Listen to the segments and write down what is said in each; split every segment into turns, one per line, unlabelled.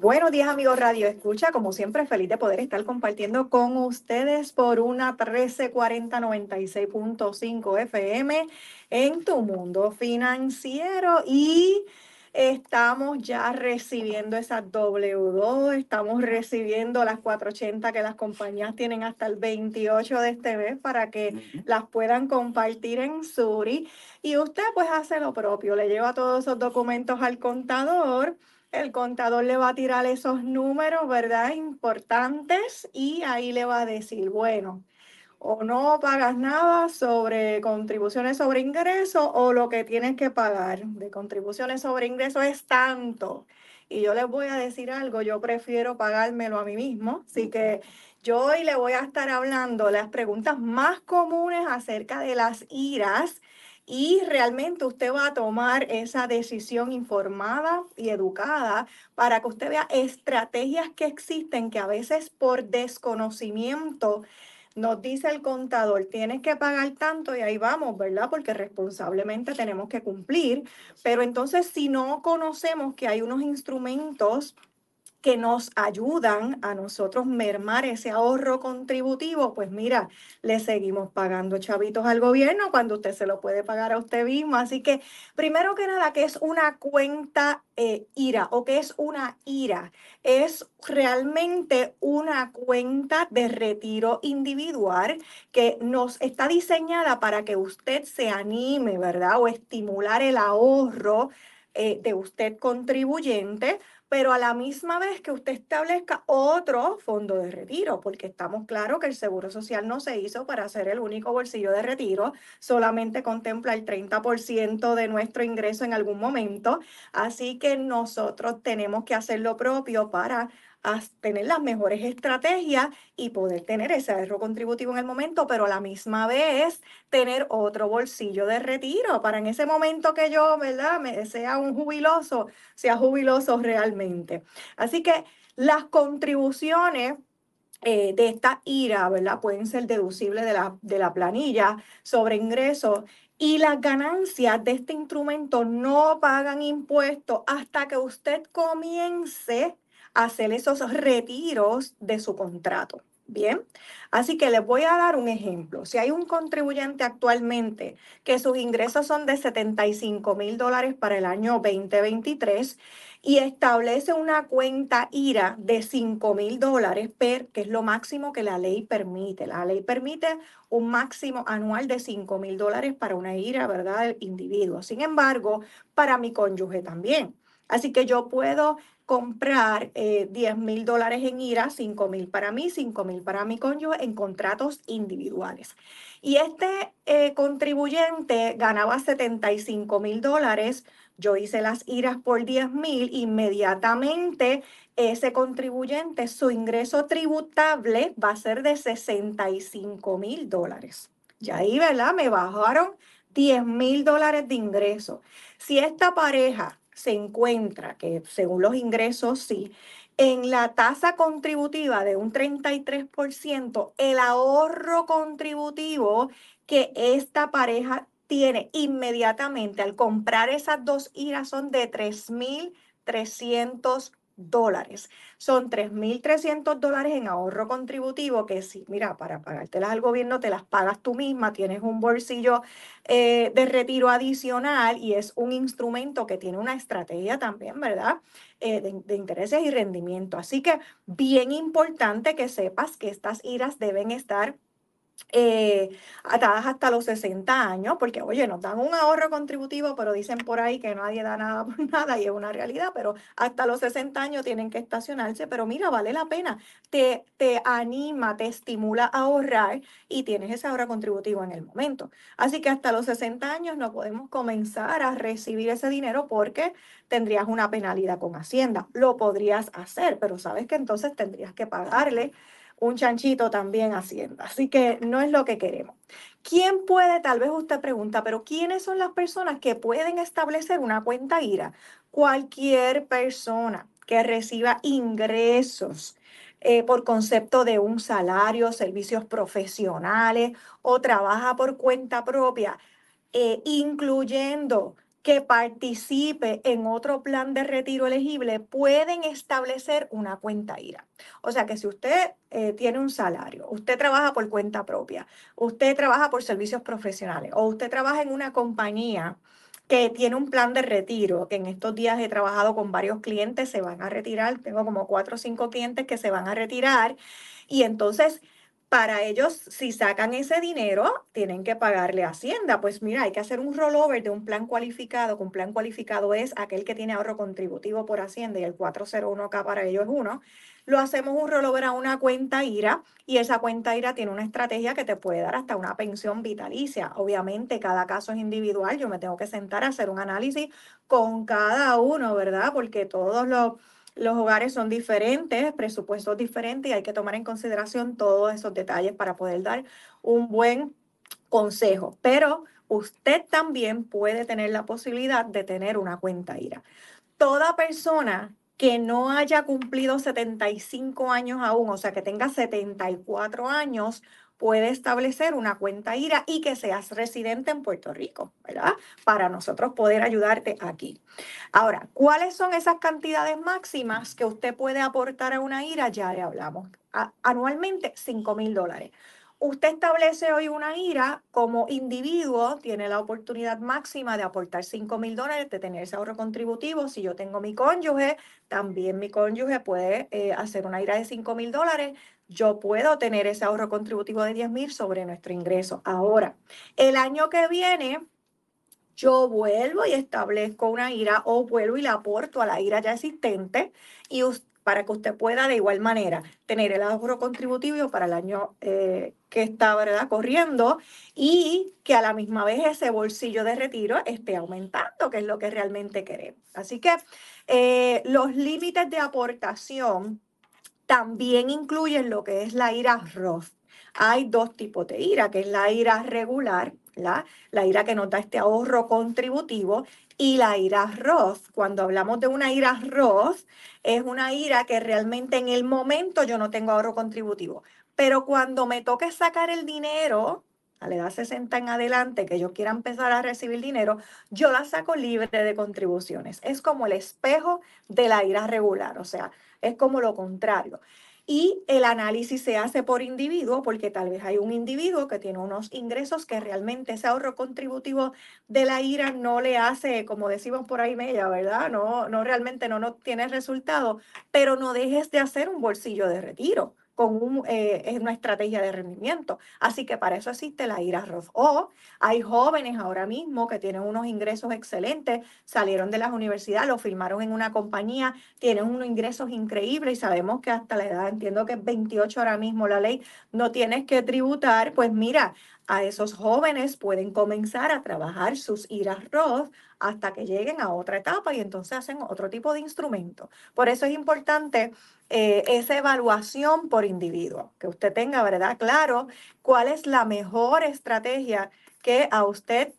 Buenos días amigos Radio Escucha, como siempre feliz de poder estar compartiendo con ustedes por una 134096.5 FM en tu mundo financiero. Y estamos ya recibiendo esas W2, estamos recibiendo las 480 que las compañías tienen hasta el 28 de este mes para que las puedan compartir en Suri y usted pues hace lo propio, le lleva todos esos documentos al contador el contador le va a tirar esos números, ¿verdad? Importantes y ahí le va a decir, bueno, o no pagas nada sobre contribuciones sobre ingresos o lo que tienes que pagar de contribuciones sobre ingresos es tanto. Y yo les voy a decir algo, yo prefiero pagármelo a mí mismo, así que yo hoy le voy a estar hablando las preguntas más comunes acerca de las iras y realmente usted va a tomar esa decisión informada y educada para que usted vea estrategias que existen que a veces por desconocimiento nos dice el contador, tienes que pagar tanto y ahí vamos, ¿verdad? Porque responsablemente tenemos que cumplir. Pero entonces si no conocemos que hay unos instrumentos que nos ayudan a nosotros mermar ese ahorro contributivo, pues mira, le seguimos pagando chavitos al gobierno cuando usted se lo puede pagar a usted mismo. Así que, primero que nada, ¿qué es una cuenta eh, IRA o qué es una IRA? Es realmente una cuenta de retiro individual que nos está diseñada para que usted se anime, ¿verdad? O estimular el ahorro eh, de usted contribuyente pero a la misma vez que usted establezca otro fondo de retiro, porque estamos claros que el Seguro Social no se hizo para ser el único bolsillo de retiro, solamente contempla el 30% de nuestro ingreso en algún momento, así que nosotros tenemos que hacer lo propio para a tener las mejores estrategias y poder tener ese ahorro contributivo en el momento, pero a la misma vez tener otro bolsillo de retiro para en ese momento que yo, ¿verdad?, me sea un jubiloso, sea jubiloso realmente. Así que las contribuciones eh, de esta IRA, ¿verdad? Pueden ser deducibles de la, de la planilla sobre ingresos y las ganancias de este instrumento no pagan impuestos hasta que usted comience hacer esos retiros de su contrato. Bien, así que les voy a dar un ejemplo. Si hay un contribuyente actualmente que sus ingresos son de 75 mil dólares para el año 2023 y establece una cuenta IRA de 5 mil dólares, que es lo máximo que la ley permite. La ley permite un máximo anual de 5 mil dólares para una IRA, ¿verdad?, del individuo. Sin embargo, para mi cónyuge también. Así que yo puedo comprar 10 eh, mil dólares en IRA, 5 mil para mí, 5 mil para mi cónyuge en contratos individuales. Y este eh, contribuyente ganaba 75 mil dólares. Yo hice las IRAs por 10 mil. Inmediatamente ese contribuyente, su ingreso tributable va a ser de 65 mil dólares. Y ahí, ¿verdad? Me bajaron 10 mil dólares de ingreso. Si esta pareja se encuentra, que según los ingresos sí, en la tasa contributiva de un 33%, el ahorro contributivo que esta pareja tiene inmediatamente al comprar esas dos IRAs son de 3.300 dólares. Son 3.300 dólares en ahorro contributivo que sí, mira, para pagártelas al gobierno te las pagas tú misma, tienes un bolsillo eh, de retiro adicional y es un instrumento que tiene una estrategia también, ¿verdad? Eh, de, de intereses y rendimiento. Así que bien importante que sepas que estas iras deben estar eh, atadas hasta los 60 años, porque oye, nos dan un ahorro contributivo, pero dicen por ahí que nadie da nada por nada y es una realidad, pero hasta los 60 años tienen que estacionarse, pero mira, vale la pena, te, te anima, te estimula a ahorrar y tienes ese ahorro contributivo en el momento. Así que hasta los 60 años no podemos comenzar a recibir ese dinero porque tendrías una penalidad con Hacienda. Lo podrías hacer, pero sabes que entonces tendrías que pagarle un chanchito también Hacienda. Así que no es lo que queremos. ¿Quién puede, tal vez usted pregunta, pero quiénes son las personas que pueden establecer una cuenta IRA? Cualquier persona que reciba ingresos eh, por concepto de un salario, servicios profesionales o trabaja por cuenta propia, eh, incluyendo que participe en otro plan de retiro elegible pueden establecer una cuenta IRA. O sea que si usted eh, tiene un salario, usted trabaja por cuenta propia, usted trabaja por servicios profesionales o usted trabaja en una compañía que tiene un plan de retiro, que en estos días he trabajado con varios clientes, se van a retirar, tengo como cuatro o cinco clientes que se van a retirar y entonces para ellos, si sacan ese dinero, tienen que pagarle a Hacienda. Pues mira, hay que hacer un rollover de un plan cualificado, que un plan cualificado es aquel que tiene ahorro contributivo por Hacienda y el 401k para ellos es uno. Lo hacemos un rollover a una cuenta IRA y esa cuenta IRA tiene una estrategia que te puede dar hasta una pensión vitalicia. Obviamente, cada caso es individual. Yo me tengo que sentar a hacer un análisis con cada uno, ¿verdad? Porque todos los los hogares son diferentes, presupuestos diferentes y hay que tomar en consideración todos esos detalles para poder dar un buen consejo. Pero usted también puede tener la posibilidad de tener una cuenta IRA. Toda persona que no haya cumplido 75 años aún, o sea, que tenga 74 años, puede establecer una cuenta IRA y que seas residente en Puerto Rico, ¿verdad? Para nosotros poder ayudarte aquí. Ahora, ¿cuáles son esas cantidades máximas que usted puede aportar a una IRA? Ya le hablamos. anualmente, 5 mil dólares. Usted establece hoy una IRA como individuo, tiene la oportunidad máxima de aportar 5 mil dólares, de tener ese ahorro contributivo. Si yo tengo mi cónyuge, también mi cónyuge puede eh, hacer una IRA de 5 mil dólares yo puedo tener ese ahorro contributivo de 10 mil sobre nuestro ingreso. Ahora, el año que viene, yo vuelvo y establezco una IRA o vuelvo y la aporto a la IRA ya existente y para que usted pueda de igual manera tener el ahorro contributivo para el año eh, que está ¿verdad? corriendo y que a la misma vez ese bolsillo de retiro esté aumentando, que es lo que realmente queremos. Así que eh, los límites de aportación también incluyen lo que es la ira Roth. Hay dos tipos de ira, que es la ira regular, la, la ira que nota este ahorro contributivo, y la ira Roth. Cuando hablamos de una ira Roth, es una ira que realmente en el momento yo no tengo ahorro contributivo. Pero cuando me toque sacar el dinero, a la edad 60 en adelante, que yo quiera empezar a recibir dinero, yo la saco libre de contribuciones. Es como el espejo de la ira regular, o sea, es como lo contrario. Y el análisis se hace por individuo, porque tal vez hay un individuo que tiene unos ingresos que realmente ese ahorro contributivo de la IRA no le hace, como decimos por ahí, Mella, ¿verdad? No, no realmente no, no tiene resultado, pero no dejes de hacer un bolsillo de retiro con eh, una estrategia de rendimiento. Así que para eso existe la IRA Roth. O hay jóvenes ahora mismo que tienen unos ingresos excelentes, salieron de las universidades, lo firmaron en una compañía, tienen unos ingresos increíbles y sabemos que hasta la edad, entiendo que es 28 ahora mismo la ley, no tienes que tributar. Pues mira, a esos jóvenes pueden comenzar a trabajar sus IRAs Roth hasta que lleguen a otra etapa y entonces hacen otro tipo de instrumento. Por eso es importante eh, esa evaluación por individuo, que usted tenga, ¿verdad? Claro, cuál es la mejor estrategia que a usted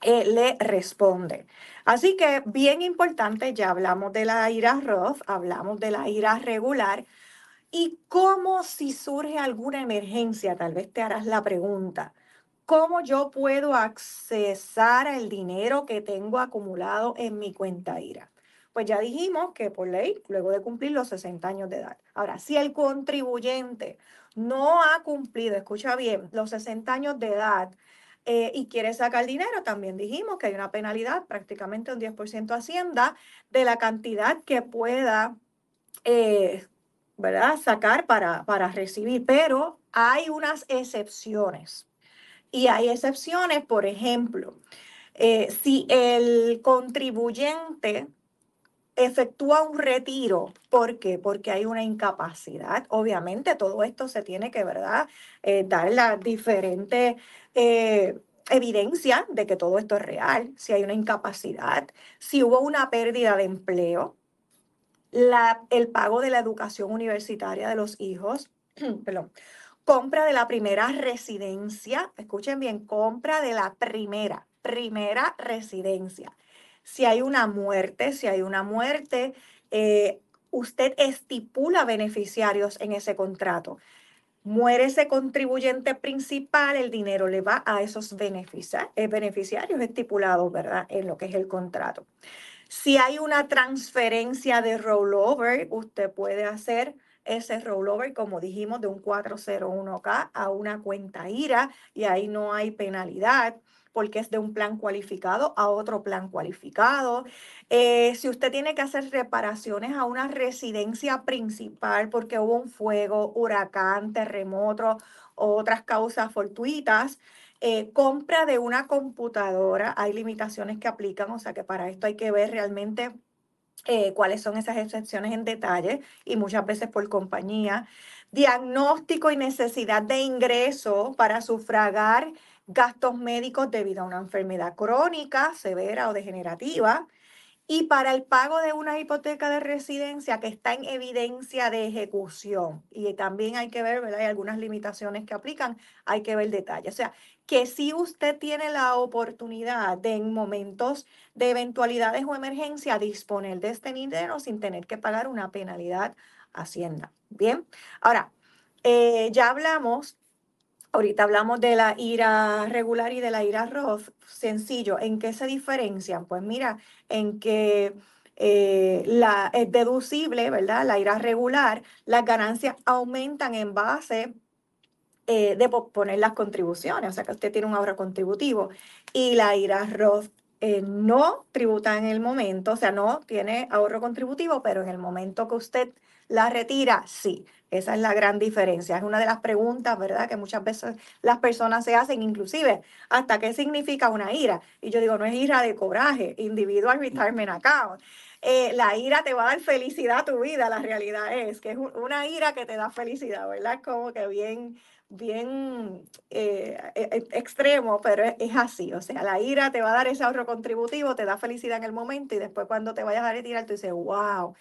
eh, le responde. Así que bien importante, ya hablamos de la IRA Roth, hablamos de la IRA regular. ¿Y cómo si surge alguna emergencia? Tal vez te harás la pregunta. ¿Cómo yo puedo accesar el dinero que tengo acumulado en mi cuenta IRA? Pues ya dijimos que por ley, luego de cumplir los 60 años de edad. Ahora, si el contribuyente no ha cumplido, escucha bien, los 60 años de edad eh, y quiere sacar dinero, también dijimos que hay una penalidad, prácticamente un 10% Hacienda, de la cantidad que pueda eh, ¿verdad? sacar para, para recibir. Pero hay unas excepciones. Y hay excepciones, por ejemplo, eh, si el contribuyente efectúa un retiro, ¿por qué? Porque hay una incapacidad. Obviamente todo esto se tiene que, ¿verdad? Eh, dar la diferente eh, evidencia de que todo esto es real, si hay una incapacidad, si hubo una pérdida de empleo, la, el pago de la educación universitaria de los hijos, perdón, compra de la primera residencia, escuchen bien, compra de la primera, primera residencia. Si hay una muerte, si hay una muerte, eh, usted estipula beneficiarios en ese contrato. muere ese contribuyente principal, el dinero le va a esos eh, beneficiarios estipulados, ¿verdad? En lo que es el contrato. Si hay una transferencia de rollover, usted puede hacer ese rollover, como dijimos, de un 401k a una cuenta IRA y ahí no hay penalidad porque es de un plan cualificado a otro plan cualificado. Eh, si usted tiene que hacer reparaciones a una residencia principal porque hubo un fuego, huracán, terremoto, otras causas fortuitas, eh, compra de una computadora, hay limitaciones que aplican, o sea que para esto hay que ver realmente eh, cuáles son esas excepciones en detalle y muchas veces por compañía. Diagnóstico y necesidad de ingreso para sufragar gastos médicos debido a una enfermedad crónica, severa o degenerativa, y para el pago de una hipoteca de residencia que está en evidencia de ejecución. Y también hay que ver, ¿verdad? Hay algunas limitaciones que aplican, hay que ver detalles. O sea, que si usted tiene la oportunidad de en momentos de eventualidades o emergencia disponer de este dinero sin tener que pagar una penalidad Hacienda. Bien, ahora, eh, ya hablamos Ahorita hablamos de la ira regular y de la ira Roth. Sencillo, ¿en qué se diferencian? Pues mira, en que eh, la, es deducible, ¿verdad? La ira regular, las ganancias aumentan en base eh, de poner las contribuciones, o sea que usted tiene un ahorro contributivo. Y la ira Roth eh, no tributa en el momento, o sea, no tiene ahorro contributivo, pero en el momento que usted la retira, sí. Esa es la gran diferencia. Es una de las preguntas, ¿verdad?, que muchas veces las personas se hacen, inclusive, ¿hasta qué significa una ira? Y yo digo, no es ira de coraje, individual retirement account. Eh, la ira te va a dar felicidad a tu vida, la realidad es que es una ira que te da felicidad, ¿verdad? Como que bien, bien eh, e, e, extremo, pero es, es, así. O sea, la ira te va a dar ese ahorro contributivo, te da felicidad en el momento y después cuando te vayas a retirar, tú dices, wow,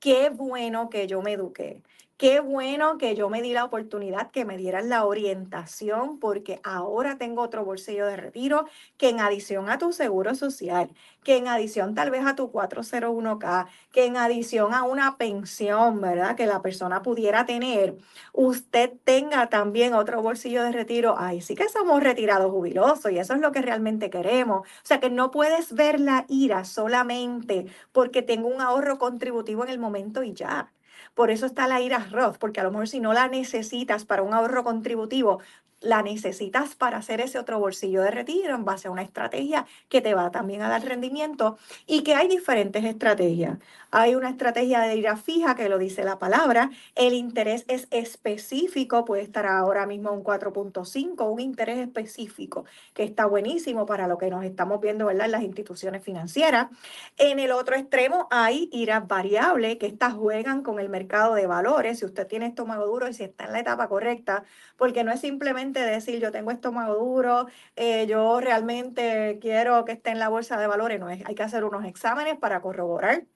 qué bueno que yo me eduqué. Qué bueno que yo me di la oportunidad que me dieran la orientación porque ahora tengo otro bolsillo de retiro que en adición a tu seguro social, que en adición tal vez a tu 401k, que en adición a una pensión, ¿verdad? Que la persona pudiera tener, usted tenga también otro bolsillo de retiro. Ay, sí que somos retirados jubilosos y eso es lo que realmente queremos. O sea que no puedes ver la ira solamente porque tengo un ahorro contributivo en el momento y ya. Por eso está la IRA Roth, porque a lo mejor si no la necesitas para un ahorro contributivo, la necesitas para hacer ese otro bolsillo de retiro en base a una estrategia que te va también a dar rendimiento y que hay diferentes estrategias. Hay una estrategia de ira fija que lo dice la palabra, el interés es específico, puede estar ahora mismo un 4.5, un interés específico que está buenísimo para lo que nos estamos viendo ¿verdad? en las instituciones financieras. En el otro extremo hay iras variables que estas juegan con el mercado de valores, si usted tiene estómago duro y si está en la etapa correcta, porque no es simplemente decir yo tengo estómago duro, eh, yo realmente quiero que esté en la bolsa de valores, no es, hay que hacer unos exámenes para corroborar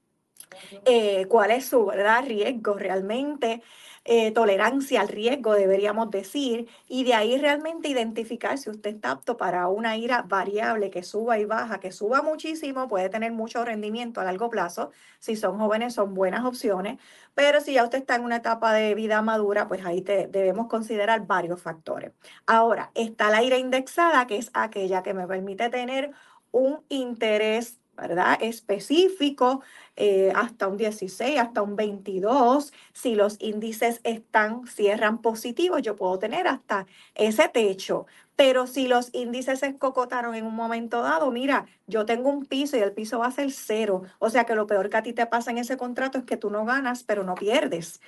eh, cuál es su ¿verdad? riesgo realmente. Eh, tolerancia al riesgo, deberíamos decir, y de ahí realmente identificar si usted está apto para una ira variable que suba y baja, que suba muchísimo, puede tener mucho rendimiento a largo plazo. Si son jóvenes, son buenas opciones, pero si ya usted está en una etapa de vida madura, pues ahí te, debemos considerar varios factores. Ahora, está la ira indexada, que es aquella que me permite tener un interés ¿verdad? Específico, eh, hasta un 16, hasta un 22. Si los índices están, cierran positivos, yo puedo tener hasta ese techo. Pero si los índices se escocotaron en un momento dado, mira, yo tengo un piso y el piso va a ser cero. O sea que lo peor que a ti te pasa en ese contrato es que tú no ganas, pero no pierdes.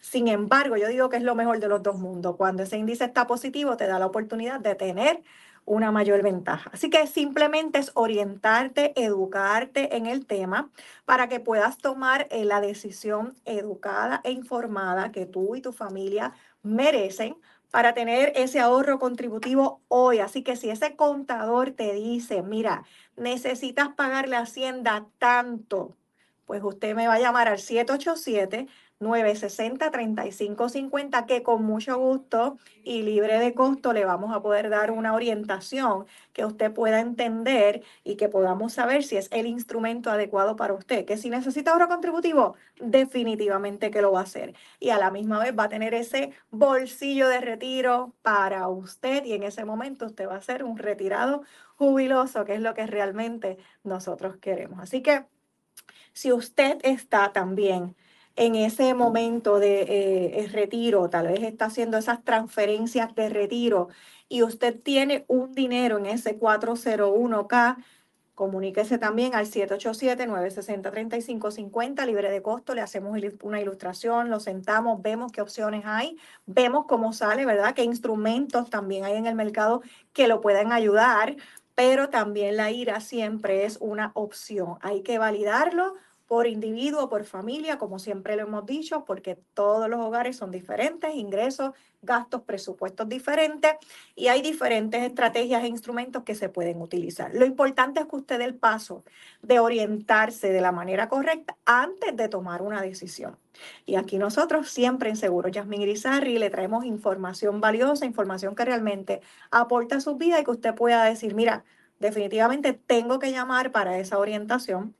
Sin embargo, yo digo que es lo mejor de los dos mundos. Cuando ese índice está positivo, te da la oportunidad de tener una mayor ventaja. Así que simplemente es orientarte, educarte en el tema para que puedas tomar eh, la decisión educada e informada que tú y tu familia merecen para tener ese ahorro contributivo hoy. Así que si ese contador te dice, mira, necesitas pagarle a Hacienda tanto pues usted me va a llamar al 787 960-3550, que con mucho gusto y libre de costo le vamos a poder dar una orientación que usted pueda entender y que podamos saber si es el instrumento adecuado para usted. Que si necesita ahorro contributivo, definitivamente que lo va a hacer. Y a la misma vez va a tener ese bolsillo de retiro para usted y en ese momento usted va a ser un retirado jubiloso, que es lo que realmente nosotros queremos. Así que si usted está también en ese momento de eh, retiro, tal vez está haciendo esas transferencias de retiro y usted tiene un dinero en ese 401k, comuníquese también al 787-960-3550, libre de costo, le hacemos una ilustración, lo sentamos, vemos qué opciones hay, vemos cómo sale, ¿verdad? Qué instrumentos también hay en el mercado que lo puedan ayudar, pero también la IRA siempre es una opción. Hay que validarlo por individuo, por familia, como siempre lo hemos dicho, porque todos los hogares son diferentes, ingresos, gastos, presupuestos diferentes y hay diferentes estrategias e instrumentos que se pueden utilizar. Lo importante es que usted dé el paso de orientarse de la manera correcta antes de tomar una decisión. Y aquí nosotros siempre en Seguro Yasmin Irizarri le traemos información valiosa, información que realmente aporta a su vida y que usted pueda decir, mira, definitivamente tengo que llamar para esa orientación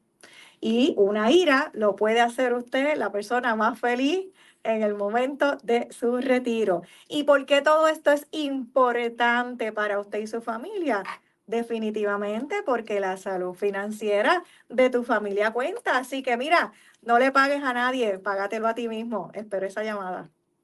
y una ira lo puede hacer usted la persona más feliz en el momento de su retiro. ¿Y por qué todo esto es importante para usted y su familia? Definitivamente porque la salud financiera de tu familia cuenta. Así que mira, no le pagues a nadie, págatelo a ti mismo. Espero esa llamada.